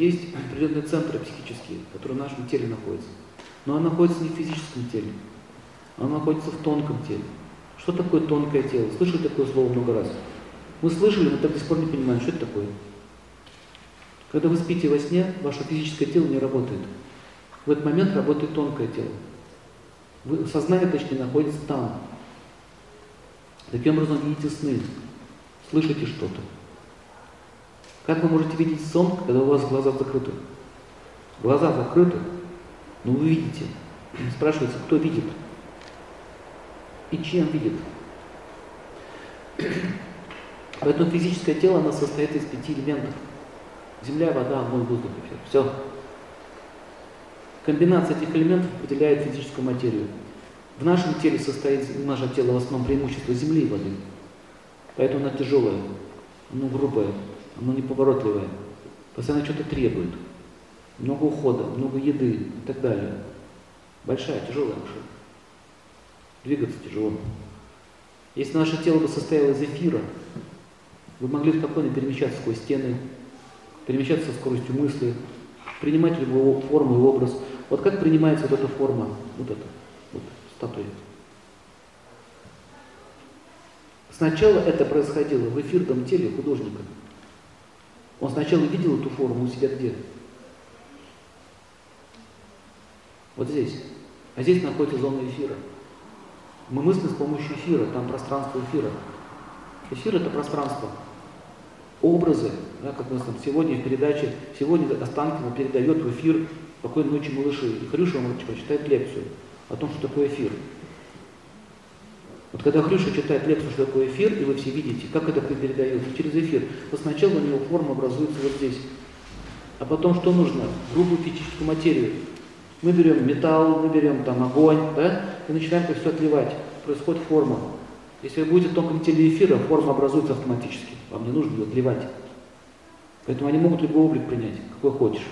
есть определенные центры психические, которые в нашем теле находятся. Но она находится не в физическом теле, она находится в тонком теле. Что такое тонкое тело? Слышали такое слово много раз? Мы слышали, но так до сих пор не понимаем, что это такое. Когда вы спите во сне, ваше физическое тело не работает. В этот момент работает тонкое тело. Вы, сознание, точнее, находится там. Таким образом видите сны, слышите что-то. Как вы можете видеть сон, когда у вас глаза закрыты? Глаза закрыты, но вы видите. Спрашивается, кто видит? И чем видит? Поэтому физическое тело, оно состоит из пяти элементов. Земля, вода, огонь, воздух, эфир. Все. Комбинация этих элементов определяет физическую материю. В нашем теле состоит, наше тело в основном преимущество земли и воды. Поэтому оно тяжелое, оно грубое, оно неповоротливое. Постоянно что-то требует. Много ухода, много еды и так далее. Большая, тяжелая машина. Двигаться тяжело. Если наше тело бы состояло из эфира, вы могли спокойно перемещаться сквозь стены, перемещаться со скоростью мысли, принимать любую форму и образ. Вот как принимается вот эта форма, вот эта, вот статуя. Сначала это происходило в эфирном теле художника. Он сначала видел эту форму у себя где? Вот здесь. А здесь находится зона эфира. Мы мыслим с помощью эфира, там пространство эфира. Эфир это пространство. Образы, да, как мы там сегодня в передаче, сегодня Останкина передает в эфир «Спокойной ночи, малыши». И Хрюша вам прочитает лекцию о том, что такое эфир. Вот когда Хрюша читает лекцию, что такое эфир, и вы все видите, как это передается через эфир, то сначала у него форма образуется вот здесь. А потом что нужно? Грубую физическую материю. Мы берем металл, мы берем там огонь, да, и начинаем это все отливать. Происходит форма. Если вы будете в тонком теле эфира, форма образуется автоматически. Вам не нужно ее отливать. Поэтому они могут любой облик принять, какой хочешь.